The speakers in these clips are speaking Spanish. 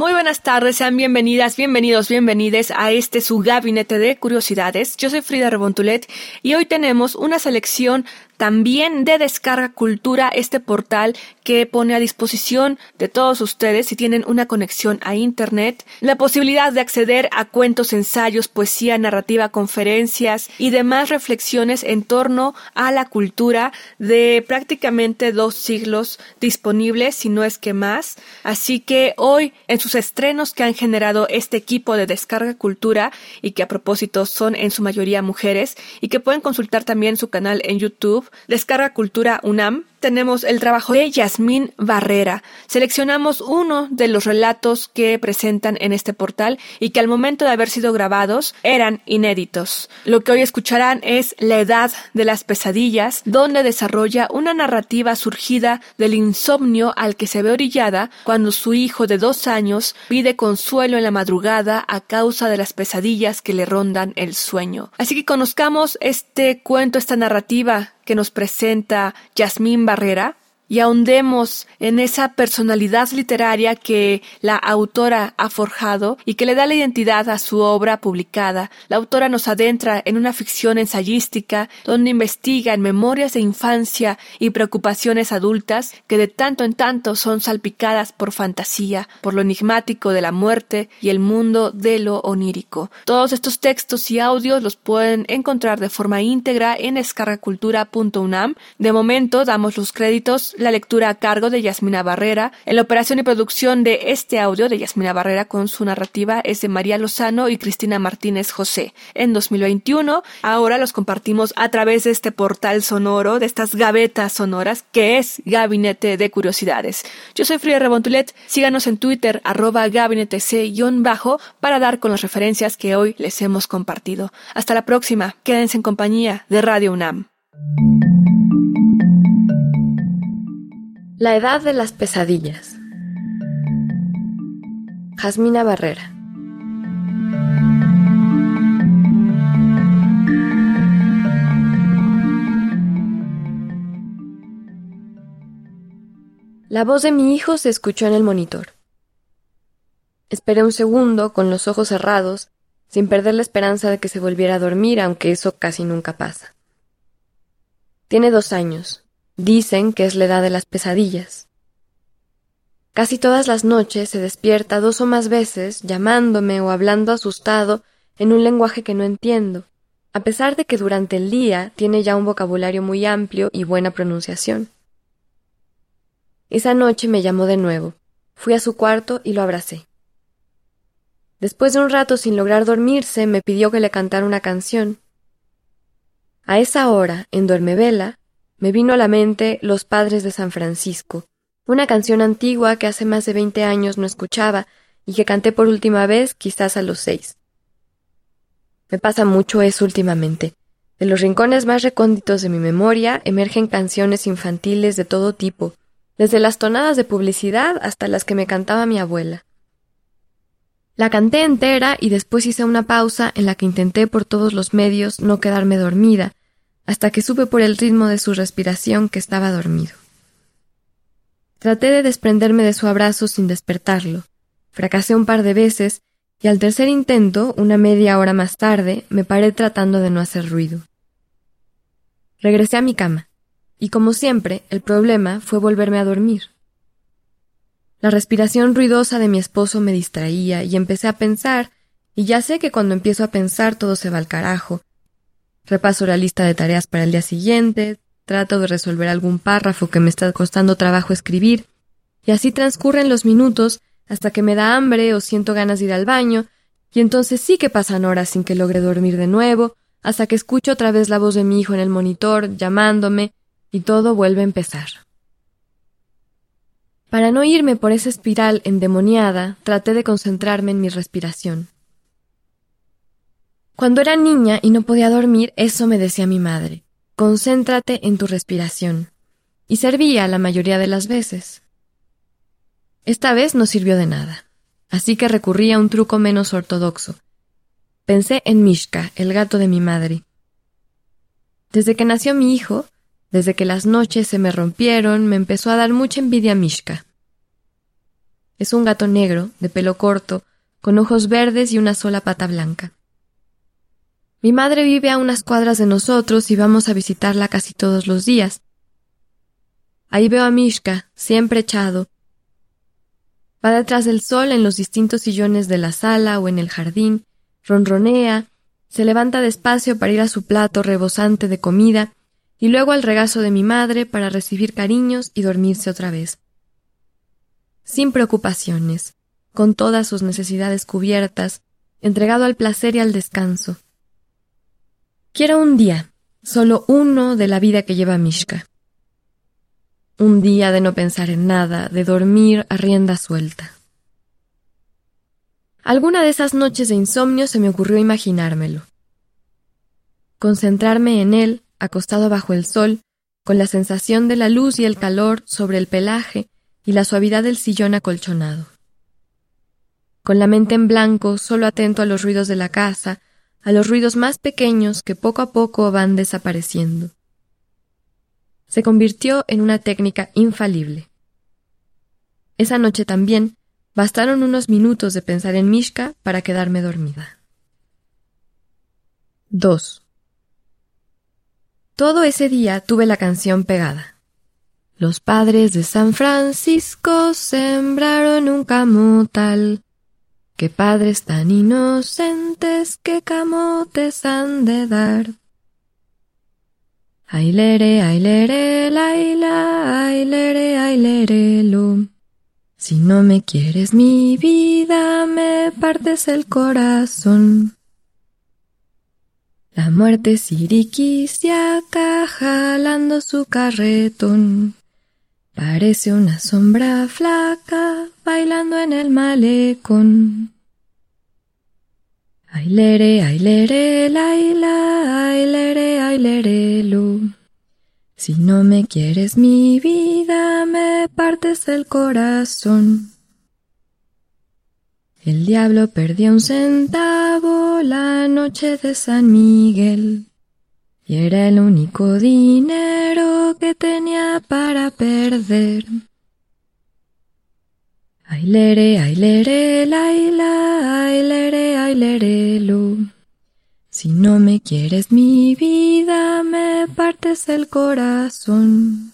Muy buenas tardes, sean bienvenidas, bienvenidos, bienvenides a este su gabinete de curiosidades. Yo soy Frida Rebontulet y hoy tenemos una selección también de Descarga Cultura, este portal que pone a disposición de todos ustedes, si tienen una conexión a Internet, la posibilidad de acceder a cuentos, ensayos, poesía, narrativa, conferencias y demás reflexiones en torno a la cultura de prácticamente dos siglos disponibles, si no es que más. Así que hoy, en sus estrenos que han generado este equipo de Descarga Cultura y que a propósito son en su mayoría mujeres y que pueden consultar también su canal en YouTube, Descarga Cultura UNAM, tenemos el trabajo de Yasmín Barrera. Seleccionamos uno de los relatos que presentan en este portal y que al momento de haber sido grabados eran inéditos. Lo que hoy escucharán es La Edad de las Pesadillas, donde desarrolla una narrativa surgida del insomnio al que se ve orillada cuando su hijo de dos años pide consuelo en la madrugada a causa de las pesadillas que le rondan el sueño. Así que conozcamos este cuento, esta narrativa que nos presenta Yasmín Barrera y ahondemos en esa personalidad literaria que la autora ha forjado y que le da la identidad a su obra publicada. La autora nos adentra en una ficción ensayística donde investiga en memorias de infancia y preocupaciones adultas que de tanto en tanto son salpicadas por fantasía, por lo enigmático de la muerte y el mundo de lo onírico. Todos estos textos y audios los pueden encontrar de forma íntegra en escarracultura.unam. De momento damos los créditos la lectura a cargo de Yasmina Barrera. En la operación y producción de este audio de Yasmina Barrera con su narrativa es de María Lozano y Cristina Martínez José. En 2021, ahora los compartimos a través de este portal sonoro, de estas gavetas sonoras, que es Gabinete de Curiosidades. Yo soy Frida Rebontulet, síganos en Twitter, arroba gabinete c-bajo, para dar con las referencias que hoy les hemos compartido. Hasta la próxima, quédense en compañía de Radio UNAM. La edad de las pesadillas. Jasmina Barrera. La voz de mi hijo se escuchó en el monitor. Esperé un segundo, con los ojos cerrados, sin perder la esperanza de que se volviera a dormir, aunque eso casi nunca pasa. Tiene dos años. Dicen que es la edad de las pesadillas. Casi todas las noches se despierta dos o más veces llamándome o hablando asustado en un lenguaje que no entiendo, a pesar de que durante el día tiene ya un vocabulario muy amplio y buena pronunciación. Esa noche me llamó de nuevo. Fui a su cuarto y lo abracé. Después de un rato sin lograr dormirse, me pidió que le cantara una canción. A esa hora, en Duermevela, me vino a la mente Los Padres de San Francisco, una canción antigua que hace más de veinte años no escuchaba y que canté por última vez quizás a los seis. Me pasa mucho eso últimamente. De los rincones más recónditos de mi memoria emergen canciones infantiles de todo tipo, desde las tonadas de publicidad hasta las que me cantaba mi abuela. La canté entera y después hice una pausa en la que intenté por todos los medios no quedarme dormida, hasta que supe por el ritmo de su respiración que estaba dormido. Traté de desprenderme de su abrazo sin despertarlo. Fracasé un par de veces y al tercer intento, una media hora más tarde, me paré tratando de no hacer ruido. Regresé a mi cama, y como siempre, el problema fue volverme a dormir. La respiración ruidosa de mi esposo me distraía y empecé a pensar, y ya sé que cuando empiezo a pensar todo se va al carajo. Repaso la lista de tareas para el día siguiente, trato de resolver algún párrafo que me está costando trabajo escribir, y así transcurren los minutos hasta que me da hambre o siento ganas de ir al baño, y entonces sí que pasan horas sin que logre dormir de nuevo, hasta que escucho otra vez la voz de mi hijo en el monitor, llamándome, y todo vuelve a empezar. Para no irme por esa espiral endemoniada, traté de concentrarme en mi respiración. Cuando era niña y no podía dormir, eso me decía mi madre. Concéntrate en tu respiración. Y servía la mayoría de las veces. Esta vez no sirvió de nada, así que recurrí a un truco menos ortodoxo. Pensé en Mishka, el gato de mi madre. Desde que nació mi hijo, desde que las noches se me rompieron, me empezó a dar mucha envidia Mishka. Es un gato negro, de pelo corto, con ojos verdes y una sola pata blanca. Mi madre vive a unas cuadras de nosotros y vamos a visitarla casi todos los días. Ahí veo a Mishka, siempre echado. Va detrás del sol en los distintos sillones de la sala o en el jardín, ronronea, se levanta despacio para ir a su plato rebosante de comida y luego al regazo de mi madre para recibir cariños y dormirse otra vez. Sin preocupaciones, con todas sus necesidades cubiertas, entregado al placer y al descanso. Quiero un día, solo uno de la vida que lleva Mishka. Un día de no pensar en nada, de dormir a rienda suelta. Alguna de esas noches de insomnio se me ocurrió imaginármelo. Concentrarme en él, acostado bajo el sol, con la sensación de la luz y el calor sobre el pelaje y la suavidad del sillón acolchonado. Con la mente en blanco, solo atento a los ruidos de la casa, a los ruidos más pequeños que poco a poco van desapareciendo. Se convirtió en una técnica infalible. Esa noche también bastaron unos minutos de pensar en Mishka para quedarme dormida. 2. Todo ese día tuve la canción pegada. Los padres de San Francisco sembraron un camotal Qué padres tan inocentes, qué camotes han de dar. Ailere, ailere, laila, ailere, ailere, lo. Si no me quieres mi vida, me partes el corazón. La muerte siriquisiaca jalando su carretón. Parece una sombra flaca bailando en el malecón. Ailere, ailere, laila, ailere, ailere, lu. Si no me quieres mi vida, me partes el corazón. El diablo perdió un centavo la noche de San Miguel y era el único dinero que tenía para perder. Ailere, ailere, laila, ailere, ailere, lu. Si no me quieres mi vida, me partes el corazón.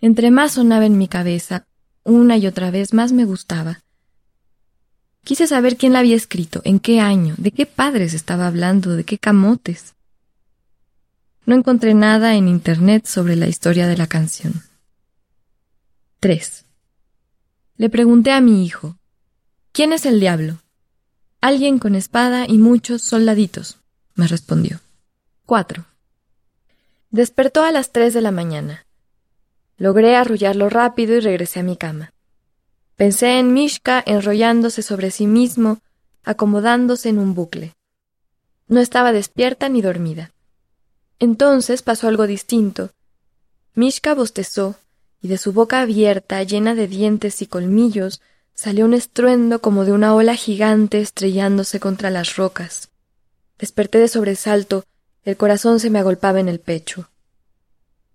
Entre más sonaba en mi cabeza, una y otra vez más me gustaba. Quise saber quién la había escrito, en qué año, de qué padres estaba hablando, de qué camotes. No encontré nada en Internet sobre la historia de la canción. 3. Le pregunté a mi hijo, ¿quién es el diablo? Alguien con espada y muchos soldaditos, me respondió. 4. Despertó a las tres de la mañana. Logré arrullarlo rápido y regresé a mi cama. Pensé en Mishka enrollándose sobre sí mismo, acomodándose en un bucle. No estaba despierta ni dormida. Entonces pasó algo distinto. Mishka bostezó, y de su boca abierta, llena de dientes y colmillos, salió un estruendo como de una ola gigante estrellándose contra las rocas. Desperté de sobresalto, el corazón se me agolpaba en el pecho.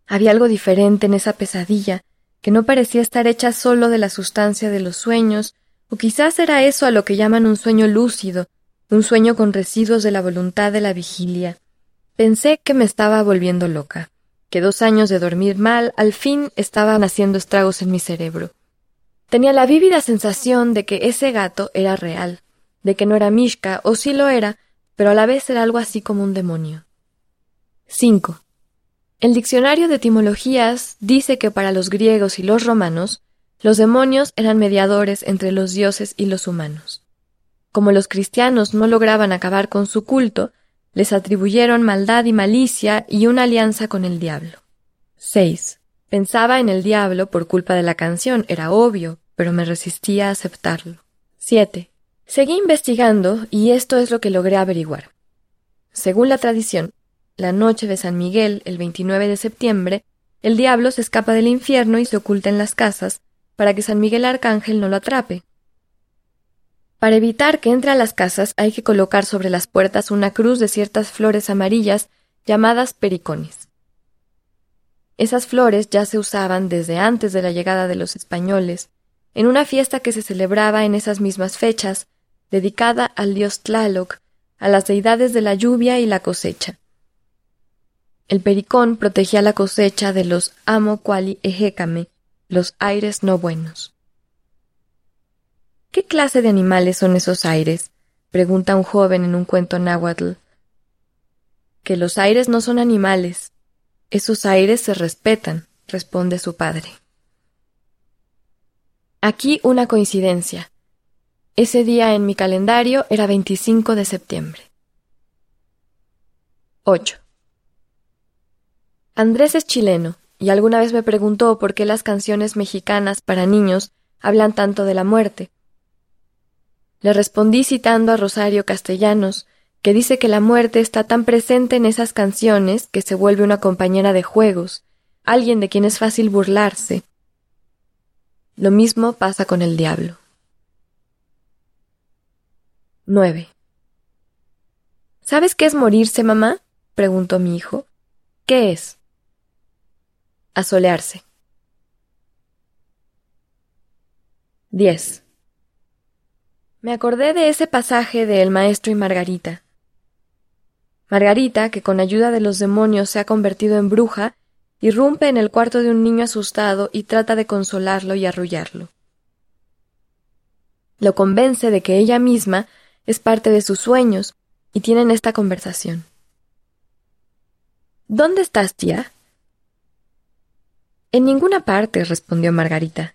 Había algo diferente en esa pesadilla, que no parecía estar hecha solo de la sustancia de los sueños, o quizás era eso a lo que llaman un sueño lúcido, un sueño con residuos de la voluntad de la vigilia. Pensé que me estaba volviendo loca, que dos años de dormir mal al fin estaban haciendo estragos en mi cerebro. Tenía la vívida sensación de que ese gato era real, de que no era Mishka, o sí lo era, pero a la vez era algo así como un demonio. 5. El diccionario de etimologías dice que para los griegos y los romanos, los demonios eran mediadores entre los dioses y los humanos. Como los cristianos no lograban acabar con su culto, les atribuyeron maldad y malicia y una alianza con el diablo. 6. Pensaba en el diablo por culpa de la canción, era obvio, pero me resistía a aceptarlo. 7. Seguí investigando y esto es lo que logré averiguar. Según la tradición, la noche de San Miguel, el 29 de septiembre, el diablo se escapa del infierno y se oculta en las casas para que San Miguel Arcángel no lo atrape. Para evitar que entre a las casas hay que colocar sobre las puertas una cruz de ciertas flores amarillas llamadas pericones. Esas flores ya se usaban desde antes de la llegada de los españoles, en una fiesta que se celebraba en esas mismas fechas, dedicada al dios Tlaloc, a las deidades de la lluvia y la cosecha. El pericón protegía la cosecha de los amo quali ejecame, los aires no buenos. ¿Qué clase de animales son esos aires? pregunta un joven en un cuento náhuatl. Que los aires no son animales. Esos aires se respetan, responde su padre. Aquí una coincidencia. Ese día en mi calendario era 25 de septiembre. 8. Andrés es chileno, y alguna vez me preguntó por qué las canciones mexicanas para niños hablan tanto de la muerte. Le respondí citando a Rosario Castellanos, que dice que la muerte está tan presente en esas canciones que se vuelve una compañera de juegos, alguien de quien es fácil burlarse. Lo mismo pasa con el diablo. 9. ¿Sabes qué es morirse, mamá? preguntó mi hijo. ¿Qué es? Asolearse. 10. Me acordé de ese pasaje de El Maestro y Margarita. Margarita, que con ayuda de los demonios se ha convertido en bruja, irrumpe en el cuarto de un niño asustado y trata de consolarlo y arrullarlo. Lo convence de que ella misma es parte de sus sueños y tienen esta conversación. ¿Dónde estás, tía? En ninguna parte, respondió Margarita.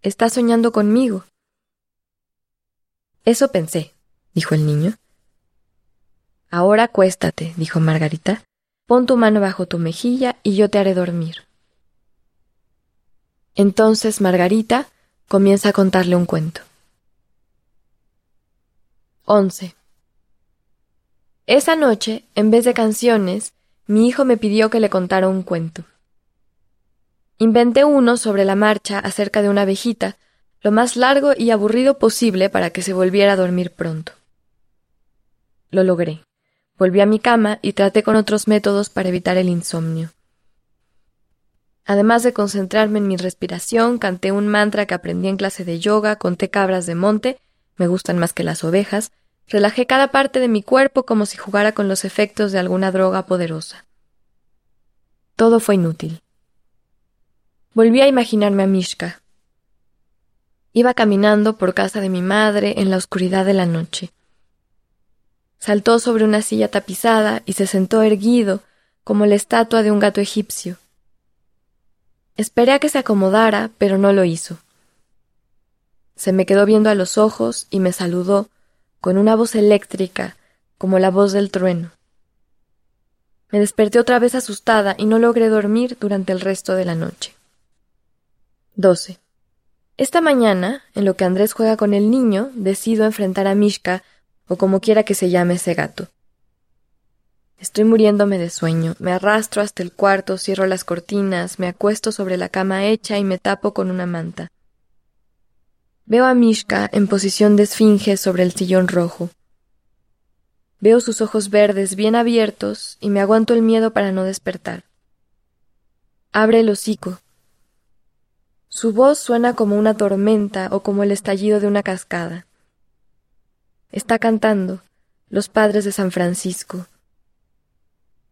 Estás soñando conmigo. Eso pensé, dijo el niño. Ahora acuéstate, dijo Margarita. Pon tu mano bajo tu mejilla y yo te haré dormir. Entonces Margarita comienza a contarle un cuento. 11. Esa noche, en vez de canciones, mi hijo me pidió que le contara un cuento. Inventé uno sobre la marcha acerca de una abejita, lo más largo y aburrido posible para que se volviera a dormir pronto. Lo logré. Volví a mi cama y traté con otros métodos para evitar el insomnio. Además de concentrarme en mi respiración, canté un mantra que aprendí en clase de yoga, conté cabras de monte, me gustan más que las ovejas, relajé cada parte de mi cuerpo como si jugara con los efectos de alguna droga poderosa. Todo fue inútil. Volví a imaginarme a Mishka. Iba caminando por casa de mi madre en la oscuridad de la noche. Saltó sobre una silla tapizada y se sentó erguido, como la estatua de un gato egipcio. Esperé a que se acomodara, pero no lo hizo. Se me quedó viendo a los ojos y me saludó con una voz eléctrica, como la voz del trueno. Me desperté otra vez asustada y no logré dormir durante el resto de la noche. 12. Esta mañana, en lo que Andrés juega con el niño, decido enfrentar a Mishka, o como quiera que se llame ese gato. Estoy muriéndome de sueño, me arrastro hasta el cuarto, cierro las cortinas, me acuesto sobre la cama hecha y me tapo con una manta. Veo a Mishka en posición de esfinge sobre el sillón rojo. Veo sus ojos verdes bien abiertos y me aguanto el miedo para no despertar. Abre el hocico, su voz suena como una tormenta o como el estallido de una cascada. Está cantando los padres de San Francisco.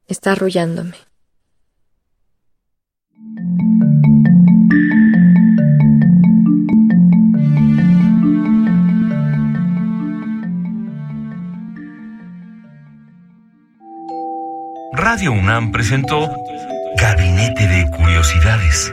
Está arrullándome. Radio UNAM presentó Gabinete de Curiosidades